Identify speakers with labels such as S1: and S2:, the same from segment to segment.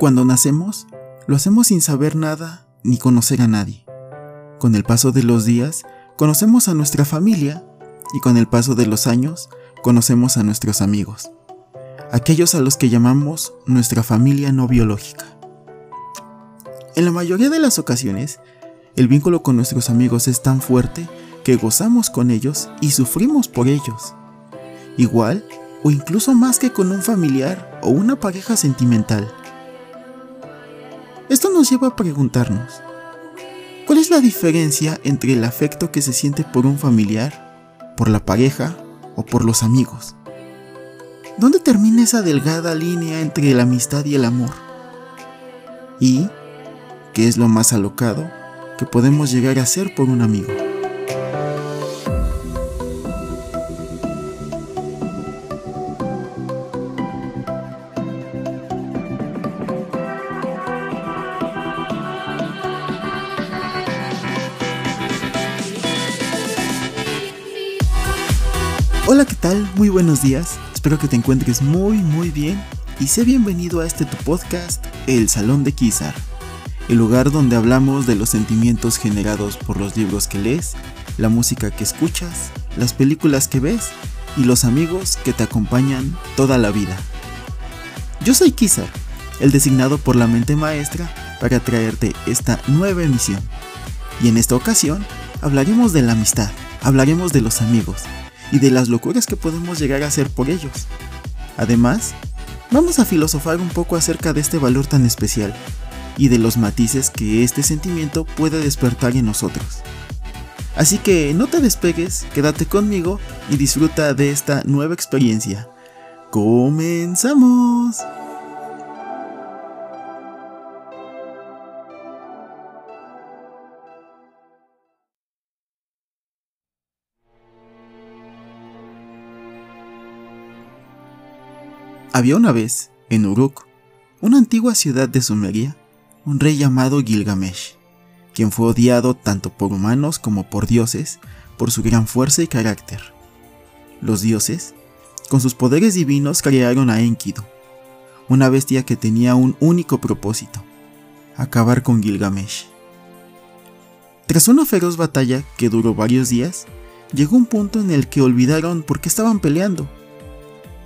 S1: Cuando nacemos, lo hacemos sin saber nada ni conocer a nadie. Con el paso de los días, conocemos a nuestra familia y con el paso de los años, conocemos a nuestros amigos, aquellos a los que llamamos nuestra familia no biológica. En la mayoría de las ocasiones, el vínculo con nuestros amigos es tan fuerte que gozamos con ellos y sufrimos por ellos. Igual o incluso más que con un familiar o una pareja sentimental. Esto nos lleva a preguntarnos, ¿cuál es la diferencia entre el afecto que se siente por un familiar, por la pareja o por los amigos? ¿Dónde termina esa delgada línea entre la amistad y el amor? ¿Y qué es lo más alocado que podemos llegar a ser por un amigo? Días. Espero que te encuentres muy, muy bien y sé bienvenido a este tu podcast, El Salón de Kizar, el lugar donde hablamos de los sentimientos generados por los libros que lees, la música que escuchas, las películas que ves y los amigos que te acompañan toda la vida. Yo soy Kizar, el designado por la mente maestra para traerte esta nueva emisión. Y en esta ocasión hablaremos de la amistad, hablaremos de los amigos y de las locuras que podemos llegar a hacer por ellos. Además, vamos a filosofar un poco acerca de este valor tan especial y de los matices que este sentimiento puede despertar en nosotros. Así que no te despegues, quédate conmigo y disfruta de esta nueva experiencia. ¡Comenzamos! Había una vez, en Uruk, una antigua ciudad de Sumeria, un rey llamado Gilgamesh, quien fue odiado tanto por humanos como por dioses por su gran fuerza y carácter. Los dioses, con sus poderes divinos, crearon a Enkidu, una bestia que tenía un único propósito, acabar con Gilgamesh. Tras una feroz batalla que duró varios días, llegó un punto en el que olvidaron por qué estaban peleando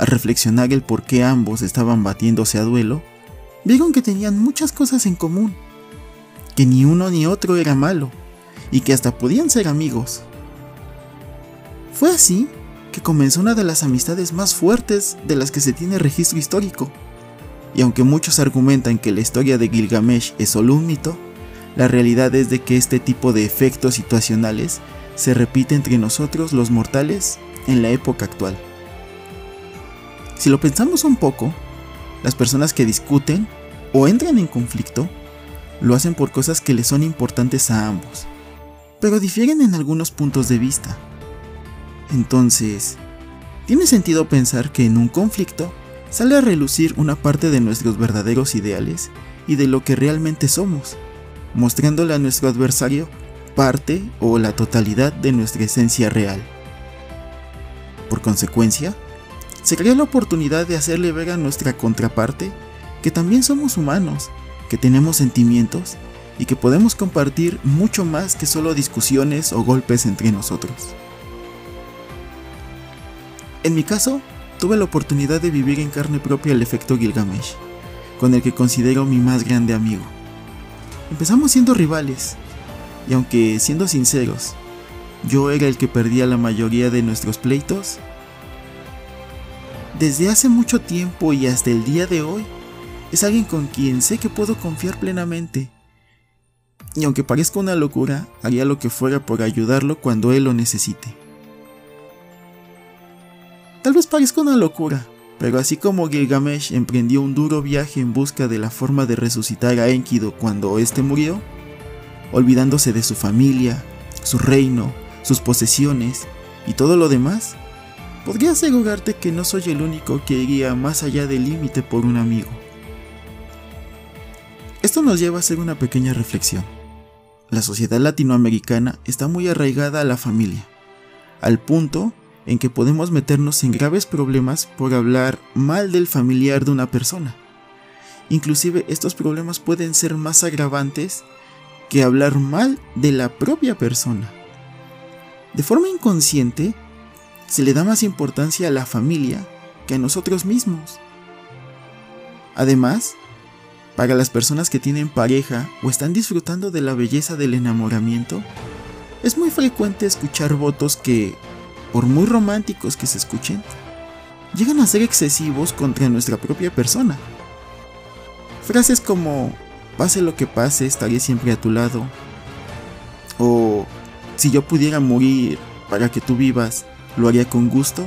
S1: al reflexionar el por qué ambos estaban batiéndose a duelo, vieron que tenían muchas cosas en común, que ni uno ni otro era malo, y que hasta podían ser amigos. Fue así que comenzó una de las amistades más fuertes de las que se tiene registro histórico. Y aunque muchos argumentan que la historia de Gilgamesh es solo un mito, la realidad es de que este tipo de efectos situacionales se repite entre nosotros los mortales en la época actual. Si lo pensamos un poco, las personas que discuten o entran en conflicto lo hacen por cosas que les son importantes a ambos, pero difieren en algunos puntos de vista. Entonces, ¿tiene sentido pensar que en un conflicto sale a relucir una parte de nuestros verdaderos ideales y de lo que realmente somos, mostrándole a nuestro adversario parte o la totalidad de nuestra esencia real? Por consecuencia, se crea la oportunidad de hacerle ver a nuestra contraparte que también somos humanos, que tenemos sentimientos y que podemos compartir mucho más que solo discusiones o golpes entre nosotros. En mi caso, tuve la oportunidad de vivir en carne propia el efecto Gilgamesh, con el que considero mi más grande amigo. Empezamos siendo rivales, y aunque siendo sinceros, yo era el que perdía la mayoría de nuestros pleitos, desde hace mucho tiempo y hasta el día de hoy, es alguien con quien sé que puedo confiar plenamente. Y aunque parezca una locura, haría lo que fuera por ayudarlo cuando él lo necesite. Tal vez parezca una locura, pero así como Gilgamesh emprendió un duro viaje en busca de la forma de resucitar a Enkidu cuando éste murió, olvidándose de su familia, su reino, sus posesiones y todo lo demás, podría asegurarte que no soy el único que iría más allá del límite por un amigo. Esto nos lleva a hacer una pequeña reflexión. La sociedad latinoamericana está muy arraigada a la familia, al punto en que podemos meternos en graves problemas por hablar mal del familiar de una persona. Inclusive estos problemas pueden ser más agravantes que hablar mal de la propia persona. De forma inconsciente, se le da más importancia a la familia que a nosotros mismos. Además, para las personas que tienen pareja o están disfrutando de la belleza del enamoramiento, es muy frecuente escuchar votos que, por muy románticos que se escuchen, llegan a ser excesivos contra nuestra propia persona. Frases como, pase lo que pase, estaré siempre a tu lado, o si yo pudiera morir para que tú vivas, lo haría con gusto,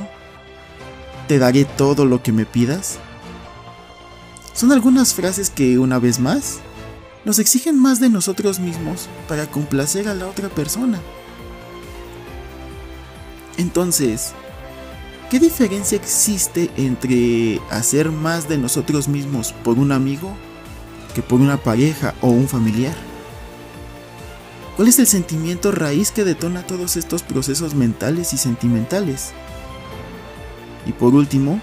S1: te daré todo lo que me pidas. Son algunas frases que, una vez más, nos exigen más de nosotros mismos para complacer a la otra persona. Entonces, ¿qué diferencia existe entre hacer más de nosotros mismos por un amigo que por una pareja o un familiar? ¿Cuál es el sentimiento raíz que detona todos estos procesos mentales y sentimentales? Y por último,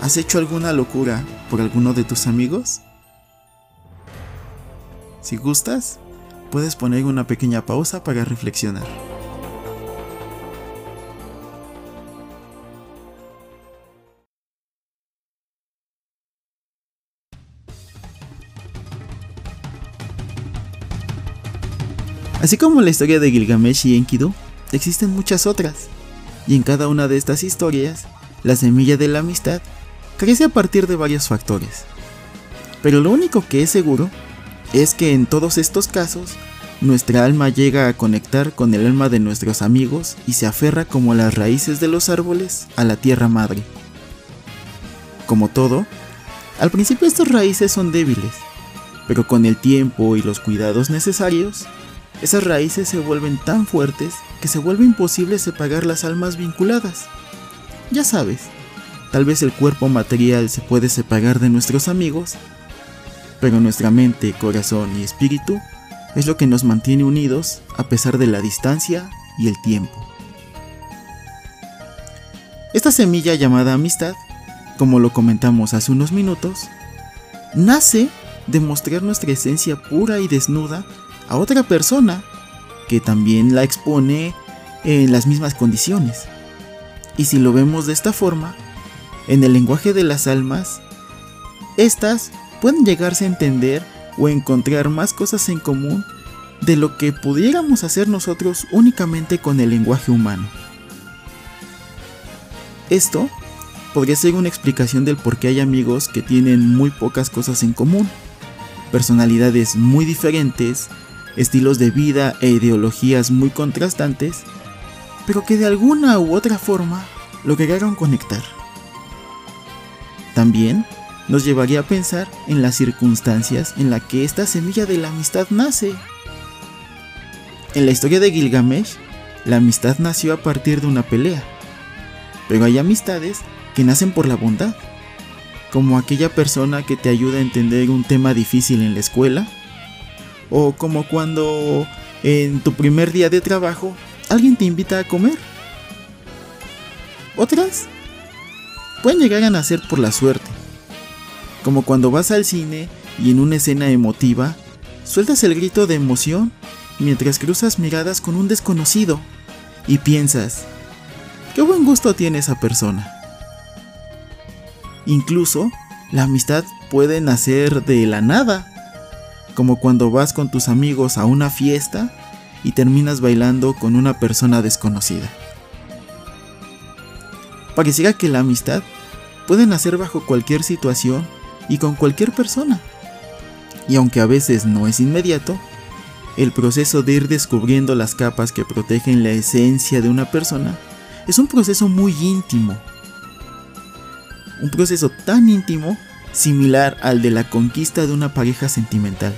S1: ¿has hecho alguna locura por alguno de tus amigos? Si gustas, puedes poner una pequeña pausa para reflexionar. Así como la historia de Gilgamesh y Enkidu, existen muchas otras, y en cada una de estas historias, la semilla de la amistad crece a partir de varios factores. Pero lo único que es seguro es que en todos estos casos, nuestra alma llega a conectar con el alma de nuestros amigos y se aferra como las raíces de los árboles a la tierra madre. Como todo, al principio estas raíces son débiles, pero con el tiempo y los cuidados necesarios, esas raíces se vuelven tan fuertes que se vuelve imposible separar las almas vinculadas. Ya sabes, tal vez el cuerpo material se puede separar de nuestros amigos, pero nuestra mente, corazón y espíritu es lo que nos mantiene unidos a pesar de la distancia y el tiempo. Esta semilla llamada amistad, como lo comentamos hace unos minutos, nace de mostrar nuestra esencia pura y desnuda a otra persona que también la expone en las mismas condiciones. Y si lo vemos de esta forma, en el lenguaje de las almas, estas pueden llegarse a entender o encontrar más cosas en común de lo que pudiéramos hacer nosotros únicamente con el lenguaje humano. Esto podría ser una explicación del por qué hay amigos que tienen muy pocas cosas en común, personalidades muy diferentes, estilos de vida e ideologías muy contrastantes, pero que de alguna u otra forma lograron conectar. También nos llevaría a pensar en las circunstancias en las que esta semilla de la amistad nace. En la historia de Gilgamesh, la amistad nació a partir de una pelea, pero hay amistades que nacen por la bondad, como aquella persona que te ayuda a entender un tema difícil en la escuela o como cuando en tu primer día de trabajo alguien te invita a comer. Otras pueden llegar a nacer por la suerte, como cuando vas al cine y en una escena emotiva sueltas el grito de emoción mientras cruzas miradas con un desconocido y piensas, qué buen gusto tiene esa persona. Incluso, la amistad puede nacer de la nada, como cuando vas con tus amigos a una fiesta y terminas bailando con una persona desconocida. Pareciera que la amistad puede nacer bajo cualquier situación y con cualquier persona. Y aunque a veces no es inmediato, el proceso de ir descubriendo las capas que protegen la esencia de una persona es un proceso muy íntimo. Un proceso tan íntimo similar al de la conquista de una pareja sentimental.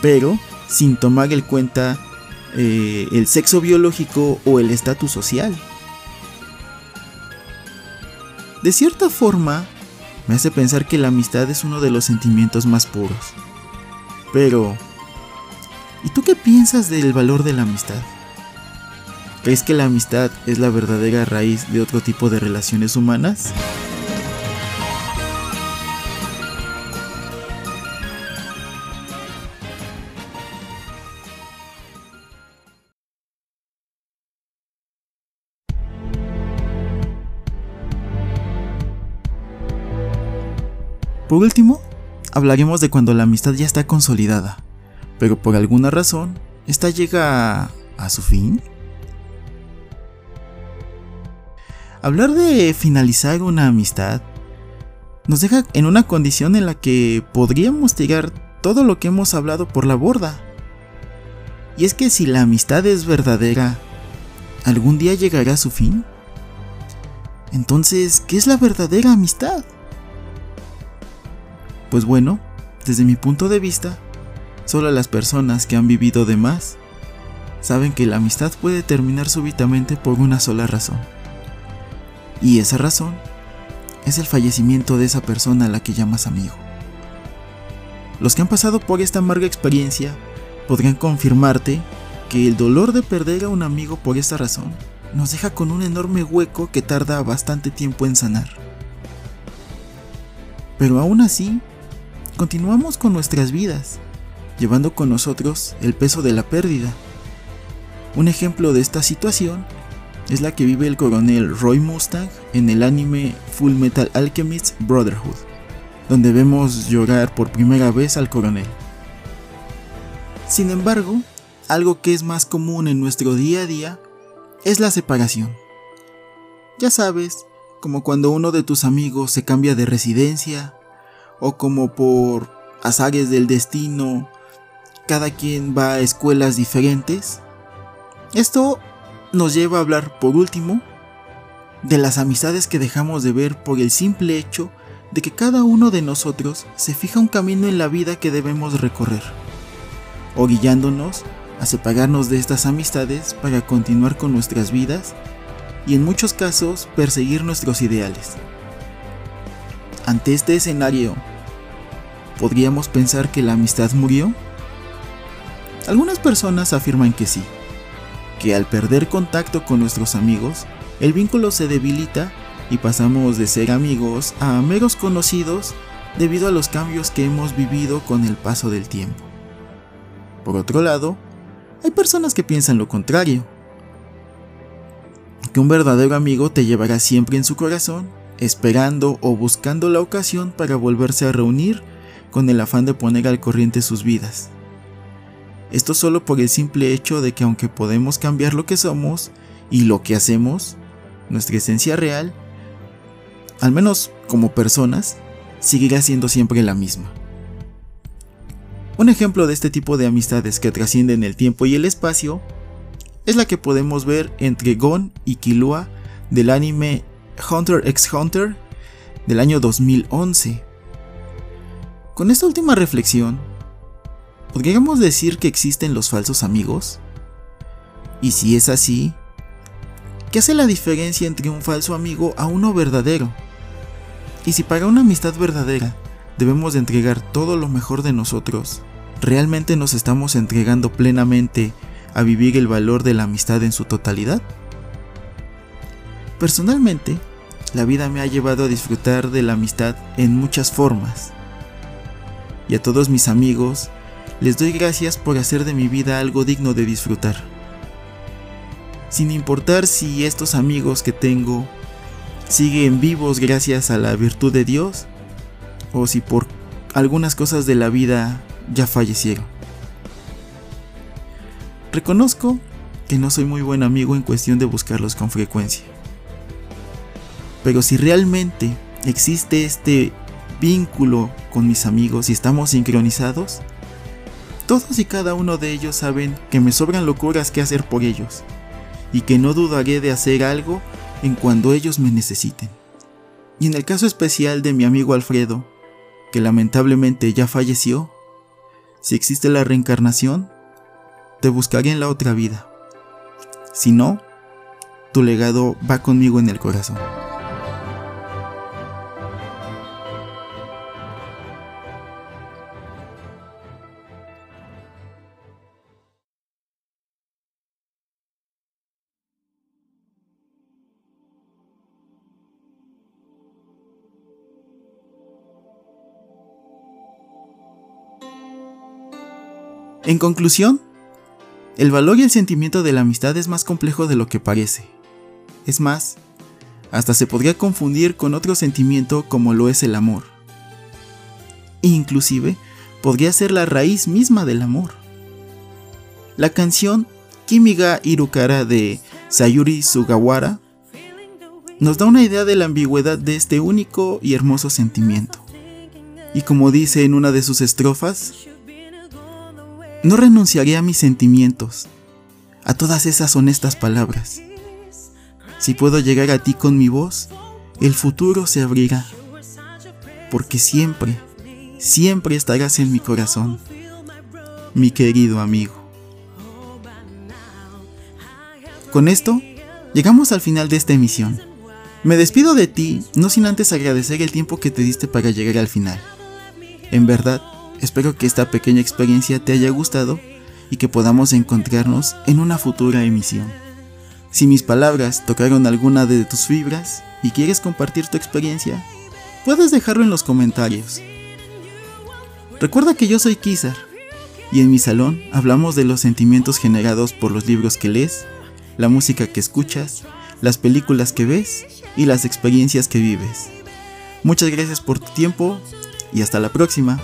S1: Pero sin tomar en cuenta eh, el sexo biológico o el estatus social. De cierta forma, me hace pensar que la amistad es uno de los sentimientos más puros. Pero, ¿y tú qué piensas del valor de la amistad? ¿Crees que la amistad es la verdadera raíz de otro tipo de relaciones humanas? Por último, hablaremos de cuando la amistad ya está consolidada, pero por alguna razón, esta llega a, su fin. Hablar de finalizar una amistad nos deja en una condición en la que podríamos tirar todo lo que hemos hablado por la borda. Y es que si la amistad es verdadera, ¿algún día llegará a su fin? Entonces, ¿qué es la verdadera amistad? Pues bueno, desde mi punto de vista, solo las personas que han vivido de más saben que la amistad puede terminar súbitamente por una sola razón. Y esa razón es el fallecimiento de esa persona a la que llamas amigo. Los que han pasado por esta amarga experiencia podrán confirmarte que el dolor de perder a un amigo por esta razón nos deja con un enorme hueco que tarda bastante tiempo en sanar. Pero aún así, continuamos con nuestras vidas, llevando con nosotros el peso de la pérdida. Un ejemplo de esta situación es la que vive el coronel Roy Mustang en el anime Full Metal Alchemist Brotherhood, donde vemos llorar por primera vez al coronel. Sin embargo, algo que es más común en nuestro día a día es la separación. Ya sabes, como cuando uno de tus amigos se cambia de residencia, o como por azares del destino, cada quien va a escuelas diferentes. Esto nos lleva a hablar por último de las amistades que dejamos de ver por el simple hecho de que cada uno de nosotros se fija un camino en la vida que debemos recorrer, orillándonos a separarnos de estas amistades para continuar con nuestras vidas y en muchos casos perseguir nuestros ideales. Ante este escenario, ¿podríamos pensar que la amistad murió? Algunas personas afirman que sí, que al perder contacto con nuestros amigos, el vínculo se debilita y pasamos de ser amigos a meros conocidos debido a los cambios que hemos vivido con el paso del tiempo. Por otro lado, hay personas que piensan lo contrario, que un verdadero amigo te llevará siempre en su corazón, esperando o buscando la ocasión para volverse a reunir con el afán de poner al corriente sus vidas. Esto solo por el simple hecho de que aunque podemos cambiar lo que somos y lo que hacemos, nuestra esencia real, al menos como personas, seguirá siendo siempre la misma. Un ejemplo de este tipo de amistades que trascienden el tiempo y el espacio es la que podemos ver entre Gon y Killua del anime Hunter x Hunter del año 2011. Con esta última reflexión, ¿Podríamos decir que existen los falsos amigos? Y si es así, ¿qué hace la diferencia entre un falso amigo a uno verdadero? Y si para una amistad verdadera debemos de entregar todo lo mejor de nosotros, ¿realmente nos estamos entregando plenamente a vivir el valor de la amistad en su totalidad? Personalmente, la vida me ha llevado a disfrutar de la amistad en muchas formas. Y a todos mis amigos les doy gracias por hacer de mi vida algo digno de disfrutar. Sin importar si estos amigos que tengo siguen vivos gracias a la virtud de Dios o si por algunas cosas de la vida ya fallecieron. Reconozco que no soy muy buen amigo en cuestión de buscarlos con frecuencia. Pero si realmente existe este vínculo con mis amigos y estamos sincronizados, todos y cada uno de ellos saben que me sobran locuras que hacer por ellos, y que no dudaré de hacer algo en cuando ellos me necesiten. Y en el caso especial de mi amigo Alfredo, que lamentablemente ya falleció, si existe la reencarnación, te buscaré en la otra vida. Si no, tu legado va conmigo en el corazón. En conclusión, el valor y el sentimiento de la amistad es más complejo de lo que parece. Es más, hasta se podría confundir con otro sentimiento como lo es el amor. inclusive podría ser la raíz misma del amor. La canción Kimiga Irukara de Sayuri Sugawara nos da una idea de la ambigüedad de este único y hermoso sentimiento. Y como dice en una de sus estrofas, no renunciaré a mis sentimientos, a todas esas honestas palabras. Si puedo llegar a ti con mi voz, el futuro se abrirá, porque siempre, siempre estarás en mi corazón, mi querido amigo. Con esto, llegamos al final de esta emisión. Me despido de ti, no sin antes agradecer el tiempo que te diste para llegar al final. En verdad, espero que esta pequeña experiencia te haya gustado y que podamos encontrarnos en una futura emisión. Si mis palabras tocaron alguna de tus fibras y quieres compartir tu experiencia, puedes dejarlo en los comentarios. Recuerda que yo soy Kizar y en mi salón hablamos de los sentimientos generados por los libros que lees, la música que escuchas, las películas que ves y las experiencias que vives. Muchas gracias por tu tiempo y hasta la próxima.